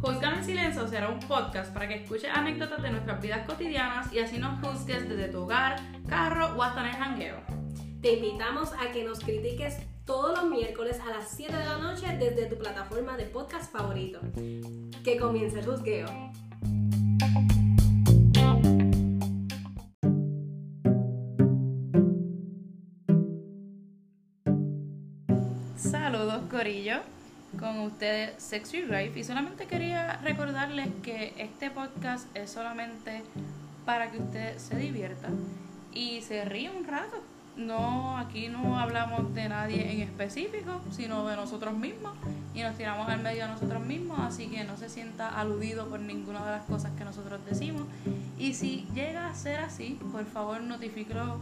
Juzgame en Silencio será un podcast para que escuches anécdotas de nuestras vidas cotidianas y así nos juzgues desde tu hogar, carro o hasta en el jangueo. Te invitamos a que nos critiques todos los miércoles a las 7 de la noche desde tu plataforma de podcast favorito. Que comience el juzgueo. Corillo, con ustedes Sexy Life y solamente quería recordarles que este podcast es solamente para que usted se divierta y se ríe un rato. No, aquí no hablamos de nadie en específico, sino de nosotros mismos y nos tiramos al medio de nosotros mismos, así que no se sienta aludido por ninguna de las cosas que nosotros decimos. Y si llega a ser así, por favor notifíquelo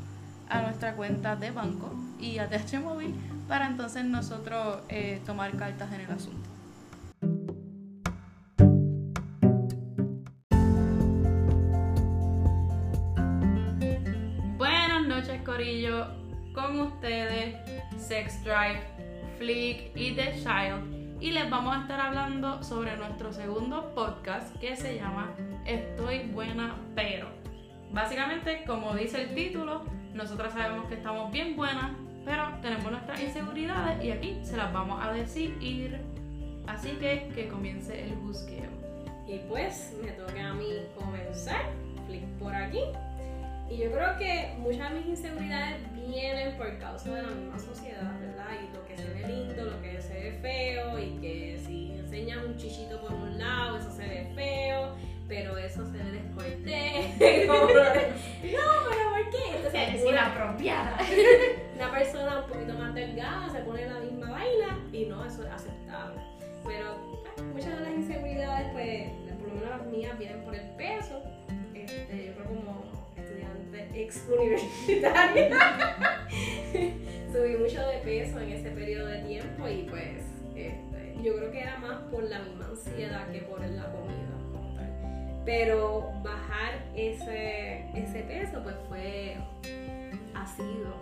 a nuestra cuenta de banco y a TH Móvil para entonces nosotros eh, tomar cartas en el asunto. Buenas noches Corillo, con ustedes Sex Drive, Flick y The Child y les vamos a estar hablando sobre nuestro segundo podcast que se llama Estoy buena pero. Básicamente, como dice el título, nosotros sabemos que estamos bien buenas, pero tenemos nuestras inseguridades y aquí se las vamos a decir. Así que que comience el busqueo. Y pues me toca a mí comenzar. Flick por aquí. Y yo creo que muchas de mis inseguridades vienen por causa de la misma sociedad, ¿verdad? Y lo que se ve lindo, lo que se ve feo, y que si enseñas un chichito Es una, persona un poquito más delgada se pone la misma vaina y no, eso es aceptable. Pero pues, muchas de las inseguridades, pues, por lo menos las mías, vienen por el peso. Este, yo creo como estudiante ex universitaria subí mucho de peso en ese periodo de tiempo y pues este, yo creo que era más por la misma ansiedad que por la comida. Pero bajar ese, ese peso pues fue ha sido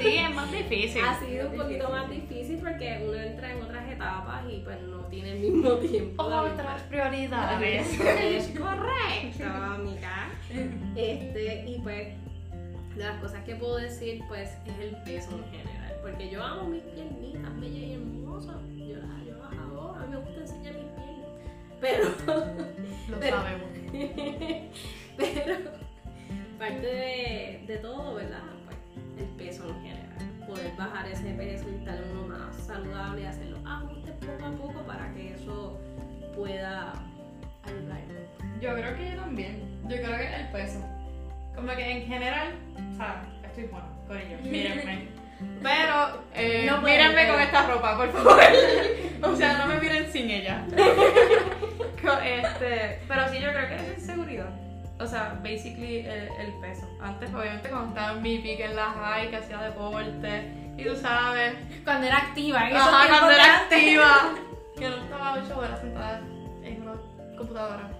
Sí, es más difícil. ha sido un poquito más difícil porque uno entra en otras etapas y pues no tiene el mismo tiempo. misma- Otras prioridades. es correcto, amiga. Este, y pues, de las cosas que puedo decir, pues, es el peso en general. Porque yo amo mis piernitas bellas y hermosas. Yo las, yo las adoro, a mí me gusta enseñar mis piernas. Pero, Lo Pero- sabemos. pero, parte de, de todo, ¿verdad? Pues, el peso en general. Poder bajar ese peso y estar uno más saludable y hacer los ajustes poco a poco para que eso pueda ayudarnos. Yo creo que yo también. Yo creo que el peso. Como que en general, o sea, estoy buena, con ellos, mírenme. Pero, eh, No mírenme con esta ropa, por favor. o sea, no me miren sin ella. Este, pero sí, yo creo que es inseguridad. O sea, basically el, el peso. Antes, obviamente, cuando estaba en mi pique en la high, que hacía deporte, y tú sabes, Cuando era activa, en esos Ajá, cuando era activa. Que no estaba 8 horas sentada en una computadora.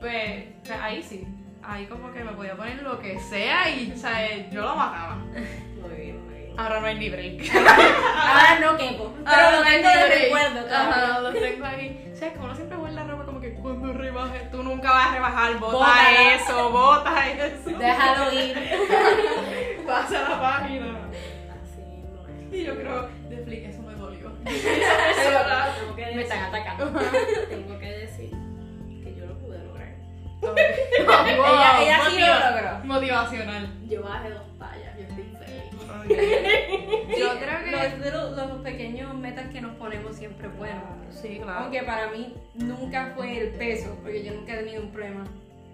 Pues, pues ahí sí. Ahí como que me podía poner lo que sea y, o sea, yo lo mataba. Muy bien, muy bien. Ahora no hay ni break. Ahora no quepo, pero Ahora lo no tengo de break. recuerdo Ajá, todavía. lo tengo ahí. O sea, como uno siempre guarda la ropa cuando tú nunca vas a rebajar, bota eso, bota eso. Déjalo ir. Pasa la página. Así no es. Y yo creo, de flick, eso me dolió. Tengo que Me decir- están atacando. Tengo que decir que yo lo pude lograr. ella, ella sí lo logró. Motivacional. Yo bajé dos tallas, yo estoy feliz. Yo creo que los, de los, los pequeños metas que nos ponemos siempre bueno. Sí, claro. Aunque para mí nunca fue el peso, porque yo nunca he tenido un problema.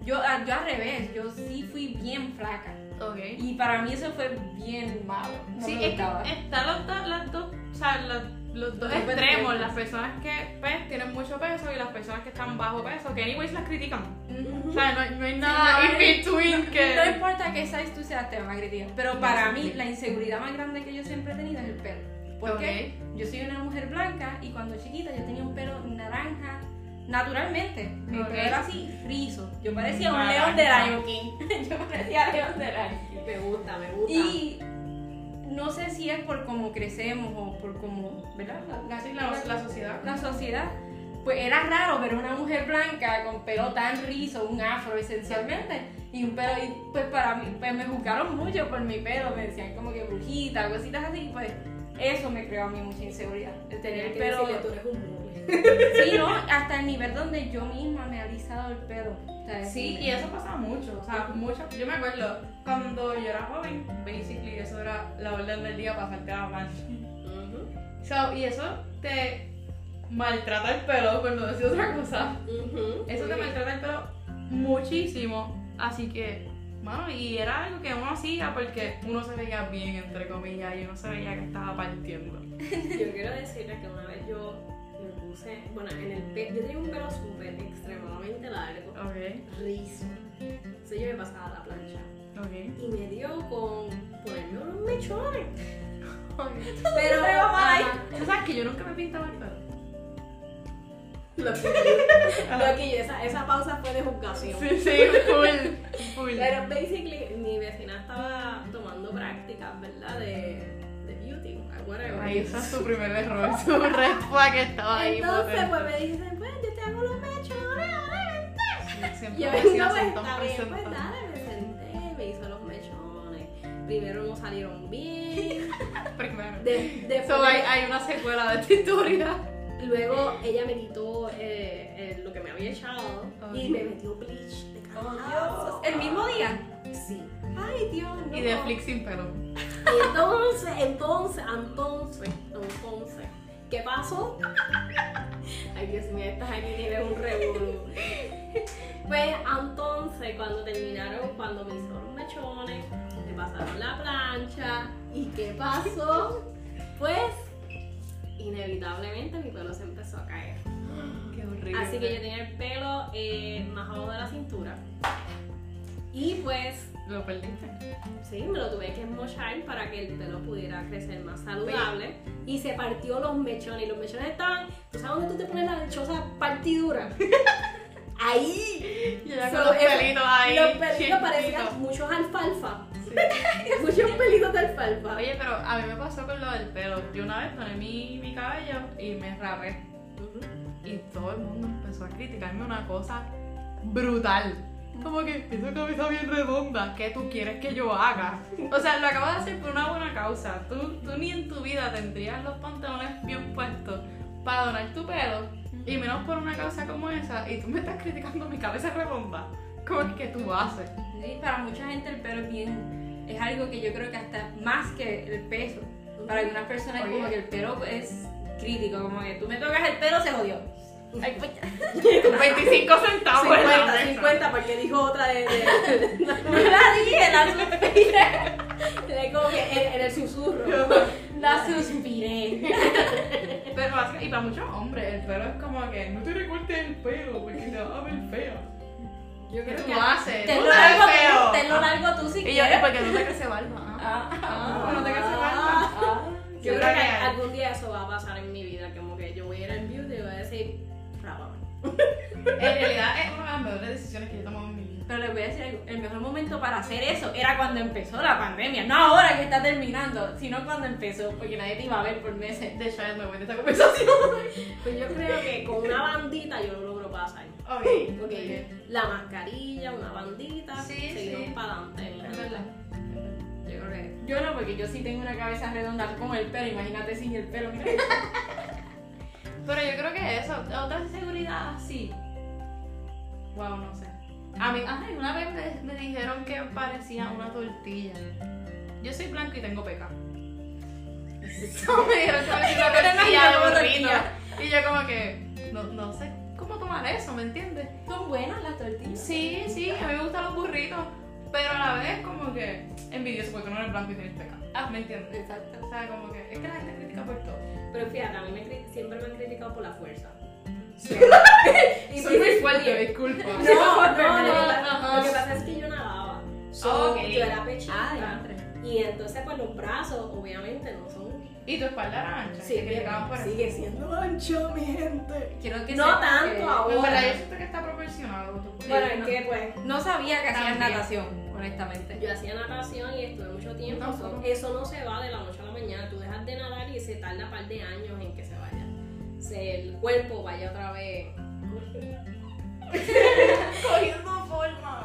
Yo, ah, yo al revés, yo sí fui bien flaca. Ok. Y para mí eso fue bien malo. No Sí, es que los, dos extremos, las personas que pues, tienen mucho peso y las personas que están bajo peso, que anyways las critican. Ujú. O sea, no, hay- no hay nada no, in between No que... importa qué size tú seas, te van a criticar. Pero para mí, la inseguridad más grande que yo siempre he tenido es el pelo. Porque yo soy una mujer blanca y cuando chiquita yo tenía un pelo naranja naturalmente. Mi Ok. pelo era así, friso. Yo parecía un león de Lion King. yo parecía león de Lion King. Me gusta, me gusta. Y no sé si es por cómo crecemos o por cómo, ¿verdad? La, Sí, la, la sociedad. la sociedad. Pues era raro ver una mujer blanca con pelo tan rizo, un afro esencialmente, y un pelo, y pues para mí, pues me juzgaron mucho por mi pelo, me decían como que brujita, cositas así, pues eso me creó a mí mucha inseguridad, el tener el pelo... tú eres un. Sí, ¿no? Hasta el nivel donde yo misma me he alisado el pelo. Sí, y eso pasa mucho, o sea, mucho. Yo me acuerdo cuando yo era joven, basically eso era la orden del día para hacerte la plancha. Ujú, So, y eso te maltrata el pelo, por no decir otra cosa. ujú. Eso te maltrata el pelo muchísimo. Así que, bueno, y era algo que uno hacía porque uno se veía bien, entre comillas, y uno se veía que estaba partiendo. Yo quiero decirles que una vez yo puse, bueno, en el pelo, yo tenía un pelo súper extremadamente largo, Ok, rizo. Entonces yo me pasaba la plancha ok. y me dio con ponerme unos mechones. okay. Pero, Tú sabes que yo nunca me pintaba el pelo. lo que lo que yo- esa, esa pausa fue de juzgación. Sí, sí, full, full. Pero basically mi vecina estaba tomando prácticas, ¿verdad? De, whatever. Ahí ese es tu primer error, su red flag estaba ahí. Entonces, pues me dicen, pues yo te hago los mechones, ahora vente. Siempre me decía, pues "Sentón, está bien, pues presentón". dale, me senté, me hizo los mechones. Primero no salieron bien. Primero. De, después So, hay, hay una secuela de esta historia. Luego ella me quitó eh, eh, lo que me había echado y me metió bleach de Oh. Dios. El mismo día. Sí. Ay, Dios, no. Y de Flix sin pelo. Entonces, entonces, entonces, entonces, ¿qué pasó? Ay, Dios mío, estás aquí tienes un revuelo. Pues entonces, cuando terminaron, cuando me hicieron los mechones, me pasaron la plancha. ¿Y qué pasó? Pues, inevitablemente mi pelo se empezó a caer. Qué horrible. Así que yo tenía el pelo eh, más abajo de la cintura. Y pues Lo perdiste. Sí, me lo tuve que mochar para que el pelo pudiera crecer más saludable. Y se partió los mechones. Y los mechones estaban. ¿Tú sabes dónde tú te pones la dichosa partidura? Ahí. Y ya So, con los pelitos ahí. Los pelitos parecían muchos alfalfa. Sí. muchos pelitos de alfalfa. Oye, pero a mí me pasó con lo del pelo. Yo una vez tomé mi, mi cabello y me rapé. Ujú. Y todo el mundo empezó a criticarme una cosa brutal. Como que esa cabeza bien redonda, ¿qué tú quieres que yo haga? O sea, lo acabo de hacer por una buena causa. Tú, tú ni en tu vida tendrías los pantalones bien puestos para donar tu pelo. Y menos por una causa como esa. Y tú me estás criticando mi cabeza redonda. Como que tú haces. Sí, para mucha gente el pelo es bien, es algo que yo creo que hasta más que el peso. Para algunas personas Oye. como que el pelo es crítico, como que tú me tocas el pelo se jodió. Ay, pues, 25 centavos. en la 50, mesa. 50, porque dijo otra de. de, no la dije, la suspiré. como que en, en el susurro. La suspiré. Pero y para muchos hombres, el pelo es como que no te recortes el pelo porque te vas a ver feo. Yo ¿Qué creo tú que. haces? Te ves largo feo. tú, tenlo largo tú si Y yo, quieres. ¿y por qué no te crece barba? Ah, Ah, ah, no te crece barba. ah. Yo creo que porque- algún día eso va a pasar en mi vida, como que yo voy a ir al beauty y voy a decir. En realidad es una de las mejores decisiones que yo he tomado en mi vida. Pero les voy a decir algo, el mejor momento para hacer eso era cuando empezó la pandemia, no ahora que está terminando, sino cuando empezó, porque nadie te iba a ver por meses. De hecho, me voy de esta conversación. Pues yo creo que con una bandita yo lo logro pasar. Ok, Ok, la mascarilla, una bandita, Sí, seguimos sí. para adelante. Es verdad. Yo creo que. Yo no, porque yo sí tengo una cabeza redonda con el pelo, imagínate sin el pelo, mira. Pero yo creo que eso, otra inseguridad así. Wow, no sé. A mí, ay, una vez me, me dijeron que parecía una tortilla. Yo soy blanco y tengo peca. Eso me dijeron que parecía una de tortilla. Y yo como que, no, no sé cómo tomar eso, ¿me entiendes? Son buenas las tortillas. Sí, sí, a mí me gustan los burritos, pero a la vez como que envidioso porque no eres blanco y tienes peca. Ah, ¿me entiendes? Exacto. O sea, como que es que la gente critica por todo. Pero fíjate, a mí me siempre me han criticado por la fuerza. Y soy muy fuerte, disculpa. No, no, no, Lo que pasa es que yo nadaba. So. Yo era pechita. Ah, y entonces, pues los brazos, obviamente, no son. Y tu espalda era ancha, Sí, te criticaban por eso. sigue siendo ancho, mi gente. Quiero que No tanto que- ahora. Pero en verdad yo siento que está proporcionado. Bueno, es que pues. No sabía que También. natación, Yo honestamente. Yo hacía natación y estuve mucho tiempo. Eso no se va de la noche a la mañana. Tú dejas de nadar y se tarda un par de años en que se vaya. Se, el cuerpo vaya otra vez. Cogiendo forma.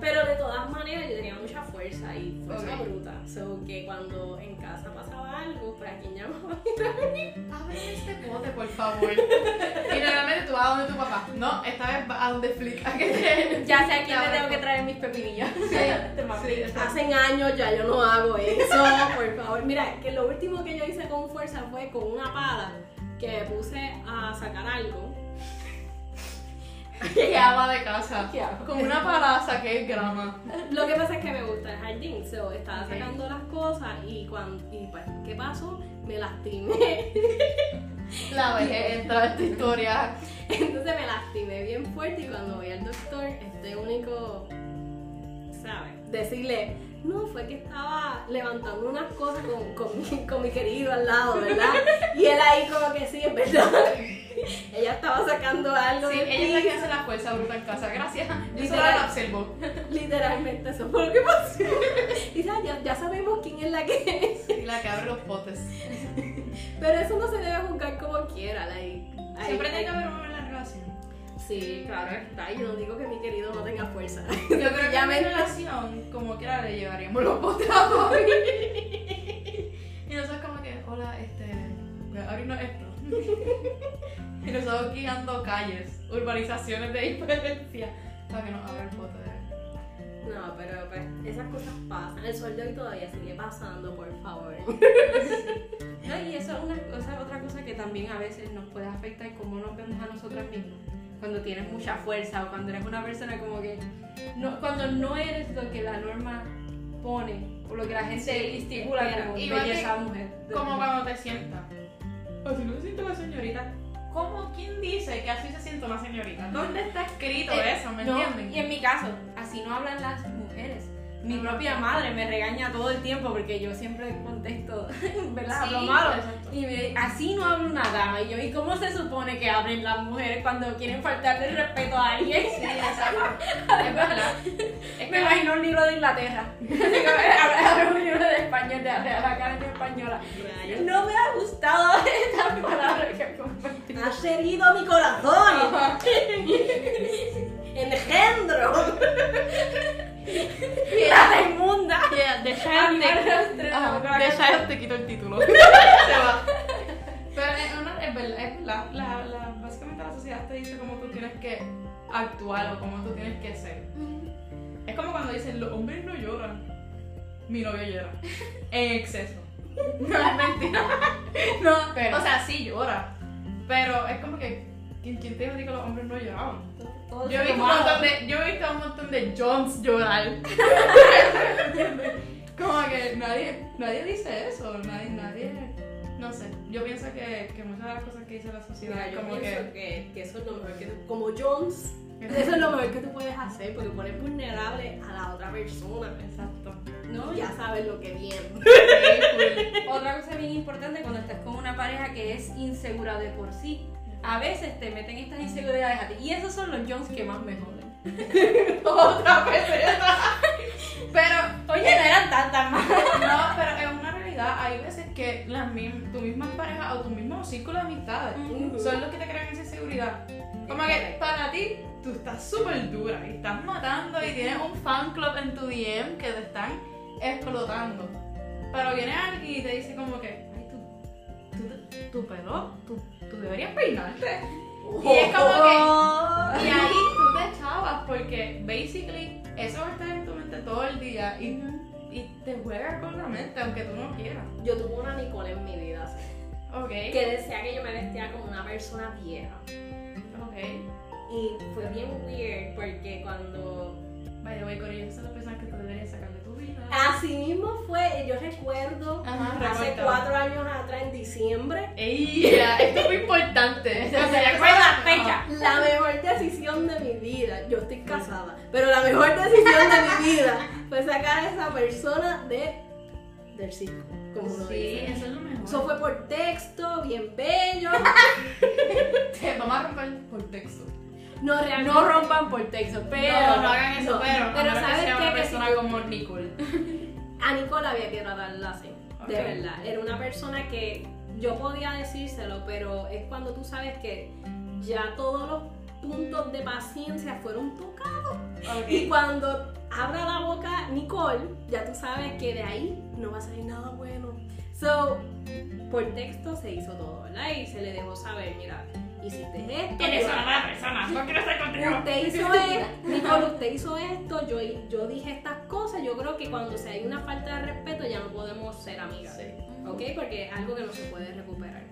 Pero de todas maneras yo tenía mucha fuerza y fuerza Ok. bruta. So que cuando en casa pasaba algo, pues a quien llamaba. Abre este pote, por favor. Y normalmente tú vas a donde tu papá. No, esta vez vas a donde Flick. ¿A que te... Ya sé a quién le tengo que traer mis pepinillos. Sí, sí, exacto. Hace años ya yo no hago eso, por favor. Mira, que lo último que yo hice con fuerza fue con una pala que me puse a sacar algo. Qué ama de casa. Con una palaza que es grama. Lo que pasa es que me gusta el jardín, so, estaba sacando las cosas y cuando y pues, ¿qué pasó? Me lastimé. La vejez entra en esta historia. Entonces me lastimé bien fuerte y cuando voy al doctor, este único, ¿sabes? Decirle, no, fue que estaba levantando unas cosas con, con, mi, con mi querido al lado, ¿verdad? Y él ahí como que sí, es verdad. Ella estaba sacando algo Sí, del ella es la que hace la fuerza bruta en casa. Gracias. Yo solo la observo. Literalmente eso fue lo que pasó. Y ya, ya, ya sabemos quién es la que es. Y la que abre los potes. Pero eso no se debe juzgar como quiera. like, Siempre hay- tiene que haber un hombre en la relación. Sí, claro está. Yo no digo que mi querido no tenga fuerza. Yo creo que en mi Sencillamente- relación, como quiera, le llevaríamos los potes a Bobby. Y nosotros como que, hola, este, voy a abrirnos esto. Y nosotros guiando calles, urbanizaciones de diferencia, para que nos abra el pote de... No, pero pues esas cosas pasan. El sol de hoy todavía sigue pasando, por favor. No, y eso es una cosa, otra cosa que también a veces nos puede afectar cómo nos vemos a nosotras mismas. Cuando tienes mucha fuerza o cuando eres una persona como que. No, cuando no eres lo que la norma pone o lo que la gente Sí, estipula como Igual que- belleza mujer. Como cuando te sientas. Si no se siente la señorita. ¿Cómo? ¿Quién dice que así se siente una señorita? ¿Dónde está escrito Eh, eso? ¿Me no, entienden? Y en mi caso, así no hablan las mujeres. Mi propia madre me regaña todo el tiempo porque yo siempre contesto, ¿verdad? Sí, Hablo malo. exacto. Y me- así no habla una dama. Y yo, ¿y cómo se supone que hablen las mujeres cuando quieren faltarle el respeto a alguien? Sí. Es. Es Me imagino un libro de Inglaterra. Habla un libro de español, de, la Academia Española. Rayos. No me ha gustado esta palabra que compartí. Has herido mi corazón. Sociedad te dice cómo tú tienes que actuar o cómo tú tienes que ser. Es como cuando dicen los hombres no lloran. Mi novio llora. En exceso. No es mentira. No, Pero- o sea, sí llora. Pero es como que. ¿Quién, quién te dijo que los hombres no lloraban? Yo he, visto un montón de, yo he visto a un montón de Jones llorar. Como que nadie, nadie dice eso, nadie, nadie, no sé. Yo pienso que, que muchas de las cosas que dice la sociedad Mira, yo como pienso que, que, que eso es lo mejor que tú, como Jones, eso es lo mejor que tú puedes hacer porque pones vulnerable a la otra persona. exacto. ¿No? Ya sabes lo que viene. Otra cosa bien importante cuando estás con una pareja que es insegura de por sí, a veces te meten estas inseguridades a ti. Y esos son los Jones que más me joden. Otra peseta. Pero, Oye, no eran tantas más. no, pero es una realidad. Hay veces que las mim- tu misma pareja o tu mismo círculo de amistades son los que te crean esa inseguridad. Como que para ti, tú estás súper dura y estás matando y tienes un fan club en tu DM que te están explotando. Pero viene alguien y te dice como que, ay, tú, tú, tu pelo, tú, tú deberías peinarte. Y es como que, y ahí tú te echabas porque, basically, eso va a estar en tu mente todo el día y, y te juega con la mente aunque tú no quieras. Yo tuve una Nicole en mi vida así, Ok, que decía que yo me vestía como una persona vieja. ok. Y fue bien weird porque cuando By the way, Corillo, son las personas que tú deberías sacar de tu vida. así mismo fue, yo recuerdo Ajá, hace cuatro años atrás en diciembre, ¡Ey! Esto es muy importante. Se recuerda la fecha. la mejor decisión de mi vida, yo estoy casada, pero la mejor decisión de mi vida fue sacar a esa persona de del circo, como Sí, dice. eso es lo mejor. Eso fue por texto, bien bello. Te vamos a romper por texto. No, realmente. No rompan por texto, pero. no, no hagan eso, no, pero, pero ¿sabes que una Que persona si- como Nicole. A Nicole había que tratarla así, de Ok. verdad. Era una persona que yo podía decírselo, pero es cuando tú sabes que ya todos los puntos de paciencia fueron tocados. Y cuando abra la boca Nicole, ya tú sabes que de ahí no va a salir nada bueno. So, por texto se hizo todo, ¿verdad? Y se le dejó saber, mira, hiciste esto. Eres una mala persona, no quiero estar contigo. Usted hizo esto, Nicole, usted hizo esto, yo, yo dije estas cosas. Yo creo que cuando se hay una falta de respeto ya no podemos ser amigas. ¿Ok? Porque es algo que no se puede recuperar.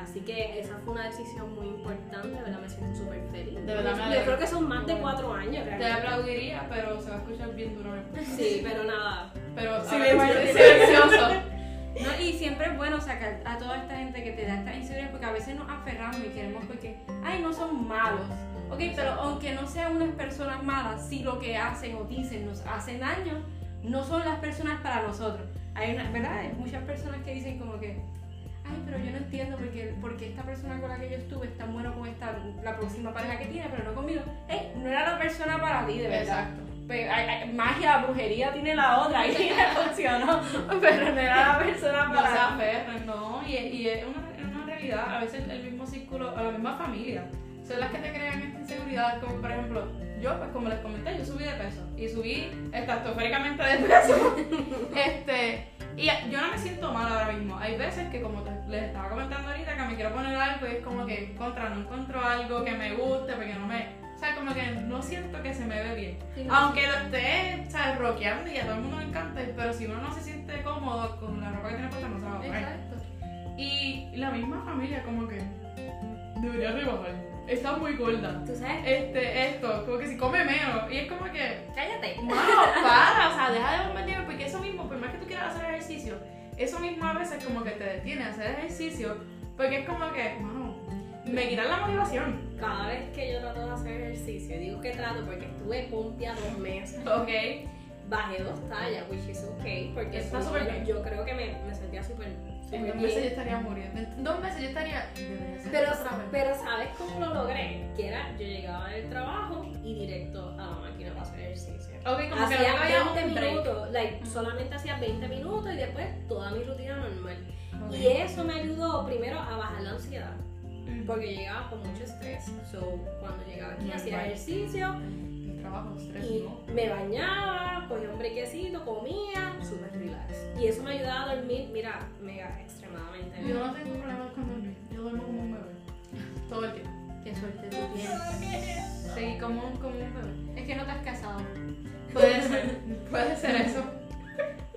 Así que esa fue una decisión muy importante, de ¿verdad? Me siento súper feliz. De verdad me yo creo que son más de cuatro años, Te realmente. aplaudiría, pero se va a escuchar bien duro. Sí, pero nada. Pero silencioso. No, y siempre es bueno sacar a toda esta gente que te da esta inseguridad porque a veces nos aferramos y queremos porque, ay, no son malos. Ok, pero aunque no sean unas personas malas, si lo que hacen o dicen nos hacen daño, no son las personas para nosotros. Hay una, ¿verdad? Hay muchas personas que dicen como que, ay, pero yo no entiendo porque, porque esta persona con la que yo estuve es tan bueno con esta, la próxima pareja que tiene, pero no conmigo. Ey, no era la persona para ti, de verdad. Exacto. Pe- hay- hay- magia, brujería tiene la otra y le funcionó, pero no era la persona No se para aferren, no. Y, y es una, una realidad. A veces el mismo círculo, a la misma familia, son las que te crean esta inseguridad. Como por ejemplo, yo, pues como les comenté, yo subí de peso. Y subí estratosféricamente de peso. este. Y yo no me siento mal ahora mismo. Hay veces que, como les estaba comentando ahorita, que me quiero poner algo y es como que contra, no encuentro algo que me guste, porque no me. O sea, como que no siento que se me ve bien. Sí, no, Aunque lo esté, ¿sabes? Rockeando y a todo el mundo le encanta, pero si uno no se siente cómodo con la ropa que tiene puesta, no se va a poner. Exacto. Y la misma familia, como que debería rebajar. Está muy gorda. Tú sabes, Este, esto, como que si come menos. Y es como que, Cállate. mano, para, o sea, deja de bombardearme, porque eso mismo, por más que tú quieras hacer ejercicio, eso mismo a veces como que te detiene a hacer ejercicio, porque es como que, mano, me quitan la motivación. cada vez que yo trato de hacer ejercicio, digo que trato porque estuve pompia dos meses, Ok. bajé dos tallas, which is okay, porque Está yo- bien. yo creo que me, me sentía súper En dos meses yo estaría muriendo. En dos meses yo estaría. Pero, pero ¿sabes cómo lo logré? Que era, yo llegaba del trabajo y directo a la máquina para hacer ejercicio. Ok, como que Hacía no había 20 un minutos, like, solamente hacía 20 minutos y después toda mi rutina normal. Ok. Y eso me ayudó primero a bajar la ansiedad, porque llegaba con mucho estrés. So, cuando llegaba aquí hacía ejercicio El trabajo, estrés, y ¿no? me bañaba, cogía un brequecito, comía, súper relax. Y eso me ayudaba a dormir, mira, mega extremadamente bien. Yo no tengo problemas con dormir. Yo duermo como un bebé. Todo el tiempo. Qué suerte tú tienes. Sí, como un, como un bebé. Es que no te has casado. Puede ser. Puede ser eso.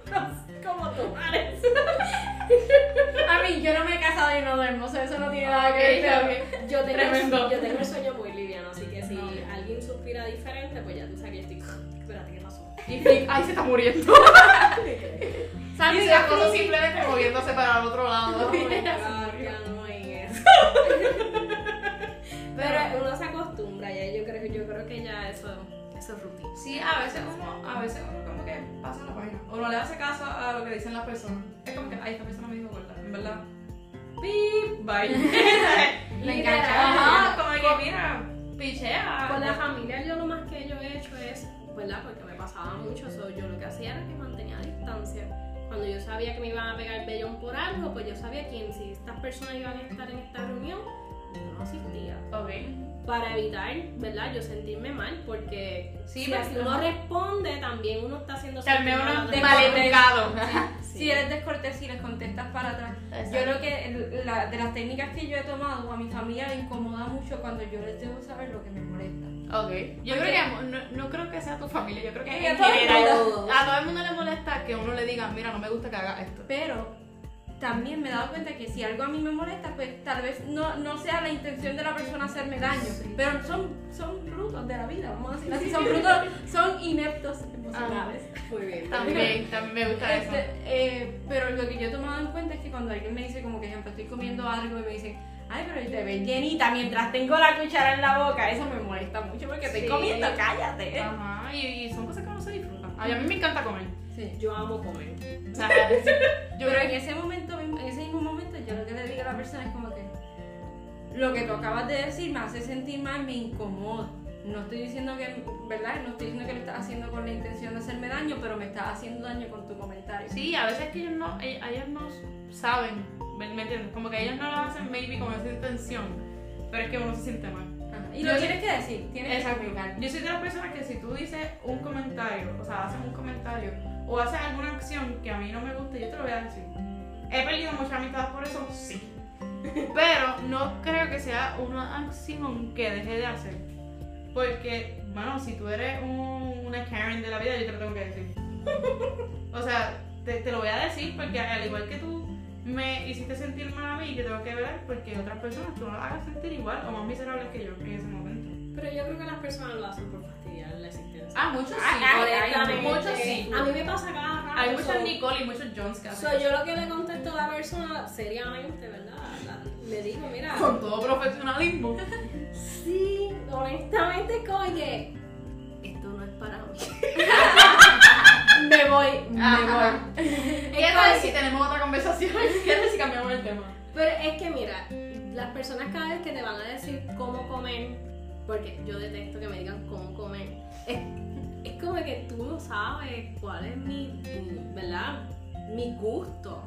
¿Cómo tomar eso? Yo no me he casado y no duermo, o sea, eso no tiene nada que ver. Yo tengo, Tremendo. yo tengo el sueño muy liviano, así que si No. alguien suspira diferente, pues ya tú sabes que yo estoy. Espérate, ¿qué pasó? Y Flick, ay, se está muriendo. ¿Sabes? Y se cosa simplemente moviéndose para el otro lado. Oh. Pero uno se acostumbra ya, yo creo, yo creo que ya eso, eso es rutina. Sí, a veces uno, a veces uno como que pasa la página. O no le hace caso a lo que dicen las personas. Es como que, ay, esta persona me dijo gorda. En verdad. Pip, bye. Le engancha. Ajá, como que mira, pichea. Con la familia yo lo más que yo he hecho es, ¿verdad? Porque me pasaba mucho eso, yo lo que hacía era que mantenía distancia. Cuando yo sabía que me iban a pegar bellón por algo, pues yo sabía que si estas personas iban a estar en esta reunión, yo no asistía. Ok. Para evitar, ¿verdad? Yo sentirme mal, porque Sí, si pero- así uno responde, también uno está haciendo a uno maleducado. persona. Sí. Si eres descortés y les contestas para atrás. Yo creo que la- de las técnicas que yo he tomado, a mi familia le incomoda mucho cuando yo les debo saber lo que me molesta. Ok. Yo creo que no, no creo que sea tu familia, yo creo que en a todo el general, a todo el mundo le molesta que uno le diga, mira, no me gusta que haga esto. Pero también me he dado cuenta que si algo a mí me molesta, pues tal vez no, no sea la intención de la persona hacerme daño. Pero son, son brutos de la vida, vamos a decirlo así. Son brutos, son ineptos emocionales. Muy bien. También, también me gusta eso. Este, eh, pero lo que yo he tomado en cuenta es que cuando alguien me dice como que ejemplo estoy comiendo algo y me dicen ay pero te ves llenita mientras tengo la cuchara en la boca eso me molesta mucho porque estoy Sí. comiendo cállate Ajá, y, y son cosas que no se disfrutan. Ay, a mí me encanta comer. Sí. Yo amo comer. O sea, yo creo que en ese momento en ese mismo momento yo lo que le digo a la persona es como que lo que tú acabas de decir me hace sentir mal, me incomoda. No estoy diciendo que, ¿verdad? No estoy diciendo que lo estás haciendo con la intención de hacerme daño, pero me estás haciendo daño con tu comentario. Sí, a veces que ellos no, e- ellos no saben, ¿me, entiendes? Como que ellos no lo hacen maybe con esa intención, pero es que uno se siente mal. Ajá. Y lo tienes que decir, tienes que explicar. Yo soy de las personas que si tú dices un comentario, o sea, haces un comentario o haces alguna acción que a mí no me guste, yo te lo voy a decir. He perdido muchas amistades por eso, sí. Pero no creo que sea una acción que deje de hacer. Porque, bueno, si tú eres un- una Karen de la vida, yo te lo tengo que decir. O sea, te, te lo voy a decir porque al igual que tú me hiciste sentir mal a mí, yo tengo que ver porque otras personas tú no las hagas sentir igual o más miserables que yo en ese momento. Pero yo creo que las personas lo hacen por existencia. Ah, muchos sí. Ay, ay, ay, Honestamente, muchos sí. A mí me pasa cada rato. Hay muchos Nicole y muchos Jones que hacen so, yo lo que le contesto a la persona seriamente, ¿verdad? La- le digo, mira. con todo profesionalismo. Sí, honestamente es como que esto no es para mí. Me voy, me voy. ¿Qué tal si tenemos otra conversación? ¿Qué tal si cambiamos el tema? Pero es que mira, las personas cada vez que te van a decir cómo comer, porque yo detesto que me digan cómo comer, es, es como que tú no sabes cuál es mi, ¿verdad? Mi gusto.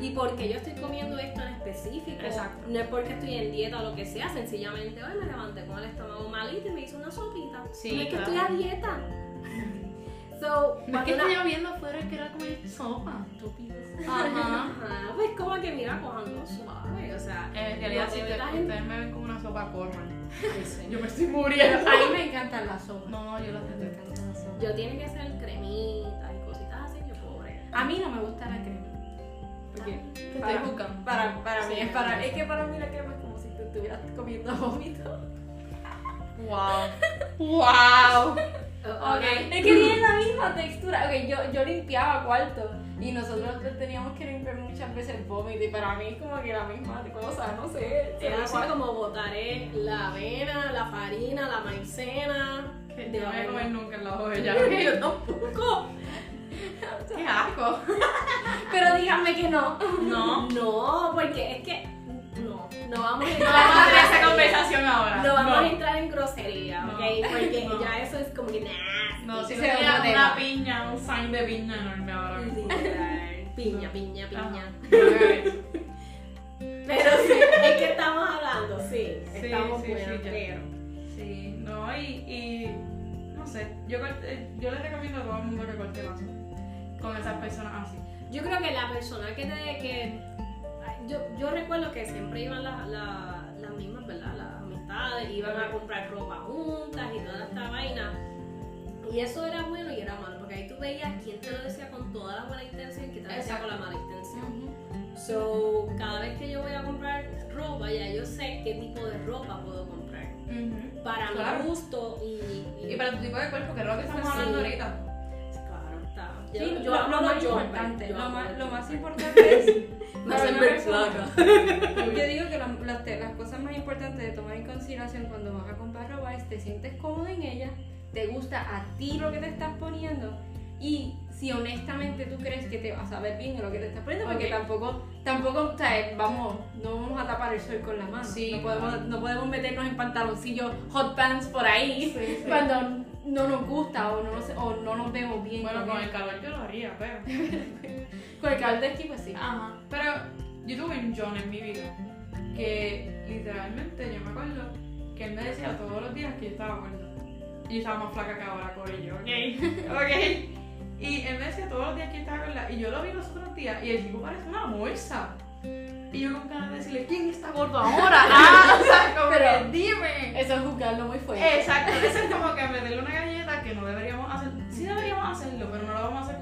Y porque yo estoy comiendo esto en específico, Exacto. no es porque estoy en dieta o lo que sea, sencillamente hoy me levanté con el estómago malito y me hice una sopita. Sí, no es que estoy a dieta. So, No es que una- estoy lloviendo afuera y quiero comer sopa. Ajá. Ajá, pues como que mira, cojando suave, o sea, En realidad, si te ustedes me ven con una sopa, corran. Yo me estoy muriendo. Encantan las. No, yo las detesto. encantan las sopas. Yo tiene que ser cremita y cositas así, yo pobre. A mí no me gusta la crema. Porque Te estoy para, buscando. para, para mí es para es que para mí la crema es como si tú estuvieras comiendo vómito. Wow. Wow. Ok, es que tiene la misma textura. Ok, yo, yo limpiaba cuarto y nosotros teníamos que limpiar muchas veces el vómito y para mí es como que la misma cosa, no sé. Es así como botaré la avena, la farina, la maicena. Que yo no voy a comer nunca en la olla. Yo tampoco. Qué asco. Pero díganme que no. No. No, porque es que no, vamos a No entrar, vamos a tener esa conversación ahora. no vamos a entrar en grosería, No. ¿ok? Porque No. ya eso es como que nasty. No, si otro una tema. piña, un sign de piña enorme ahora. Literal. Piña, piña, piña. Pero sí, es que estamos hablando, sí, Sí, estamos sí, buenos, sí, ya. pero. Sí, no, y, y no sé, yo, corté- yo les recomiendo a todo el mundo que corte lazo con esas personas así. Yo creo que la persona que te. Que, yo, yo recuerdo que siempre iban las la, las mismas, ¿verdad? Las amistades, iban a comprar ropa juntas y toda esta vaina. Y eso era bueno y era malo, porque ahí tú veías quién te lo decía con toda la buena intención y quién te lo decía con la mala intención. So, cada vez que yo voy a comprar ropa, ya yo sé qué tipo de ropa puedo comprar. Para Claro. mi gusto y, Y para tu tipo de cuerpo, que es lo que estamos Sí. hablando ahorita. Claro, está. Sí, Yo- lo, yo lo más importante, yo lo más, lo más importante es Me hacen ver flaca. Yo digo que la- las, te- las cosas más importantes de tomar en consideración cuando vas a comprar ropa es te sientes cómodo en ella, te gusta a ti lo que te estás poniendo y si honestamente tú crees que te vas a ver bien en lo que te estás poniendo, porque tampoco, tampoco, o sea, vamos, no vamos a tapar el sol con la mano. Sí, no, podemos, no podemos meternos en pantaloncillos hot pants por ahí Sí, sí. cuando no nos gusta o no, nos- o no nos vemos bien. Bueno, con el calor yo lo haría, pero. Con el aquí, pues sí. Ajá. Pero yo tuve un John en mi vida que literalmente yo me acuerdo que él me decía todos los días que yo estaba gorda. Y yo estaba más flaca que ahora, Corillo, ok, ok. Y él me decía todos los días que yo estaba gorda. Y yo lo vi los otros días y el tipo parece una bolsa. Y yo con ganas de decirle, ¿quién está gordo ahora? Ah, o sea, como Pero- que dime. Eso es juzgarlo muy fuerte. Exacto, eso es como que meterle una galleta que no deberíamos hacer. Sí deberíamos hacerlo, pero no lo vamos a hacer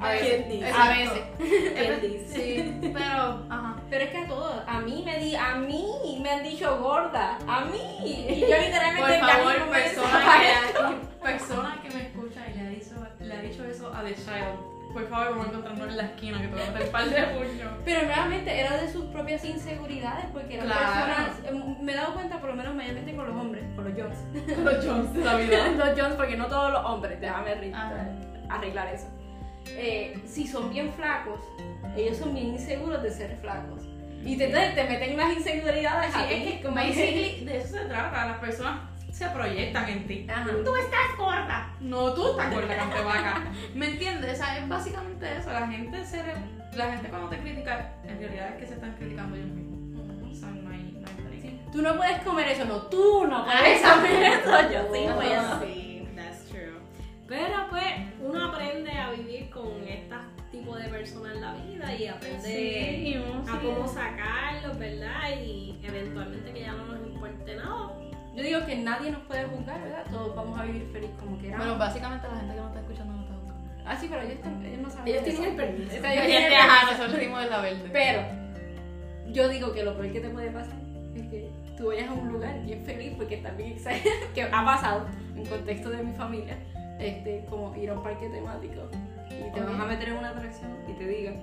A veces. ¿Quién dice? A veces. ¿Quién dice? Sí, pero, ajá. Pero es que a todos, a mí me di, a mí me han dicho gorda, a mí. Y yo literalmente Por favor, me persona que, persona que me escucha y le ha dicho, le ha dicho eso a The Child, por favor, vamos a encontrarnos en la esquina que te voy a meter el par de puños. Pero realmente era de sus propias inseguridades porque eran Claro. personas, eh, me he dado cuenta por lo menos mayormente con los hombres, con los Jones. Los Jones de la vida. los Jones porque no todos los hombres, déjame arregl- Ajá. arreglar eso. Eh, si son bien flacos, ellos son bien inseguros de ser flacos. Y te, te meten las inseguridades Sí, es que como basically de eso se trata. Las personas se proyectan en ti. Ajá. Tú estás gorda. No, tú estás gorda, cantevaca. ¿Me entiendes? O sea, es básicamente eso. La gente se re- la gente cuando te critica, en realidad es que se están criticando ellos mismos. O sea, no hay, no hay. Tú no puedes comer eso, no, tú no Ah, puedes exacto. comer eso, yo sí puedo. sí, that's true. Pero pues uno aprende a vivir la vida y aprende Sí, a cómo sacarlos, ¿verdad? Y eventualmente que ya no nos importe nada. Yo digo que nadie nos puede juzgar, ¿verdad? Todos vamos a vivir feliz como queramos. Bueno, básicamente la gente que no está escuchando no está buscando. ah, sí, pero ellos, están- ellos no saben Ellos tienen el permiso. Ellos tienen el ajá, permiso. nosotros dimos de la verde. Pero yo digo que lo peor que te puede pasar es que tú vayas a un lugar bien feliz porque estás bien exagerado, que ha pasado en contexto de mi familia, este, como ir a un parque temático y te Ok. van a meter en una atracción te digan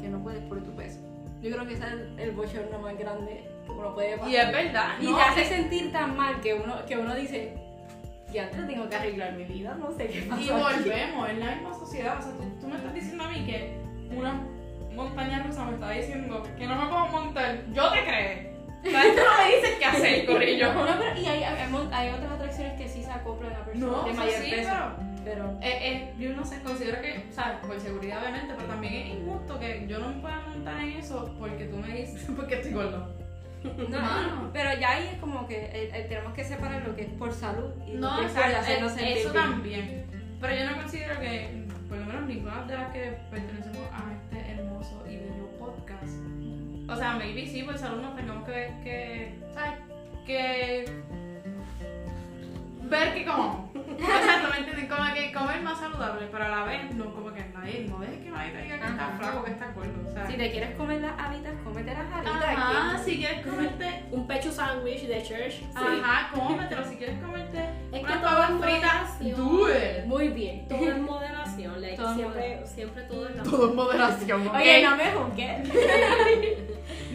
que no puedes por tu peso. Yo creo que ese es el, el bochorno más grande que uno puede pasar. Y es verdad. Y no, te hace sentir tan mal que uno, que uno dice, ya antes tengo que arreglar mi vida, no sé qué pasa. Y volvemos, es la misma sociedad. O sea, tú, tú me estás diciendo a mí que una montaña rusa me está diciendo que no me puedo montar. Yo te creo. O sea, tú no me dices qué hacer, corrillo. No, pero y atracciones que sí se acoplan a personas No, de o sea, mayor sí, peso. pero Pero eh, eh, yo no sé, considero que, ¿sabes? Por seguridad obviamente, pero también es injusto que yo no me pueda montar en eso porque tú me dices, porque estoy gordo. No, Mano. pero ya ahí es como que eh, eh, tenemos que separar lo que es por salud y No, lo que es por hacernos eh, sentir eso bien. también. Pero yo no considero que, por lo menos ninguna de las que pertenecemos a este hermoso y bello podcast. O sea, maybe sí, por salud nos tengamos que, que ¿sabes? Que ver que. Exacto, ¿me entienden? Como que comer más saludable, pero a la vez no, como que nadie, no dejes que nadie te diga que estás Ajá. flaco, que estás gordo. O sea, Si te quieres comer las alitas, cómete las alitas. Ajá, que- si quieres comerte Un pecho sándwich de church. Ajá, cómetelo. Si quieres comerte Es que una todo papa en frita, moderación. do it. Muy bien. Todo en moderación. like, Todo en siempre, siempre todo en la Todo en moderación, ¿ok? Oye, no me juzgues.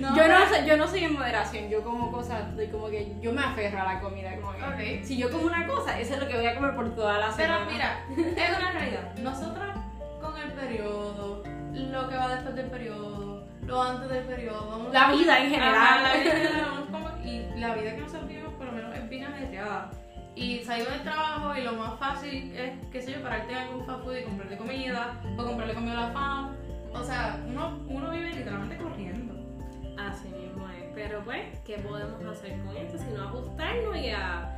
No, yo, no, soy- yo no soy en moderación, yo como cosas, como que yo me aferro a la comida. Como que, Ok. Si yo como una cosa, eso es lo que voy a comer por toda la Pero semana. mira, es una realidad. Nosotras con el periodo, lo que va después del periodo, lo antes del periodo. La vida en general. La vida en general, y la vida que nosotros vivimos por lo menos es bien ajetreada. Y salgo del trabajo y lo más fácil es, qué sé yo, pararte en algún fast food y comprarte comida o comprarle comida a la fam. O sea, uno, uno vive literalmente corriendo. Así mismo es. Pero pues, ¿qué podemos hacer con esto? Sino ajustarnos y a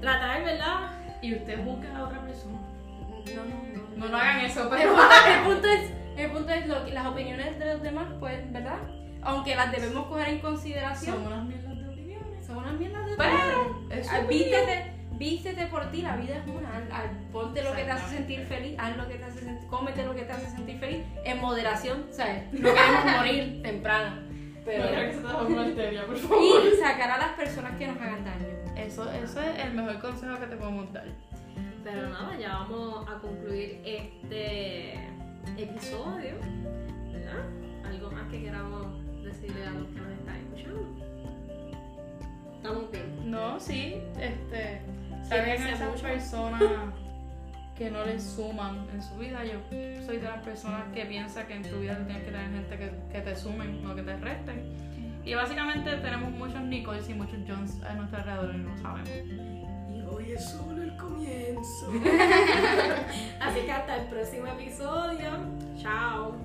tratar, ¿verdad? Y usted busca a otra persona. No, no, no. No, no hagan eso, pero. el punto es, el punto es lo que, las opiniones de los demás, pues, ¿verdad? Aunque las debemos coger en consideración, Son unas mierdas de opiniones. son unas mierdas de Pero, opiniones. opinión. vístete, vístete por ti, la vida es una. Al- al- ponte lo que te hace sentir feliz, haz lo que te hace sentir, cómete lo que te hace sentir feliz, en moderación, ¿sabes? No queremos morir temprano. Pero, No quiero que se te haga una arteria, por favor. y sacar a las personas que nos hagan daño. Eso, eso es el mejor consejo que te podemos dar. Pero nada, ya vamos a concluir este episodio, ¿verdad? Algo más que queramos decirle a los que nos están escuchando. Estamos bien. No, sí, este. Sí, Saben que a esas personas que no les suman en su vida. Yo soy de las personas que piensa que en tu vida tienes que tener gente que, que te sumen, no que te resten. Y básicamente tenemos muchos Nichols y muchos Johns a nuestro alrededor y no lo sabemos. Y hoy es solo el comienzo. Así que hasta el próximo episodio. Chao.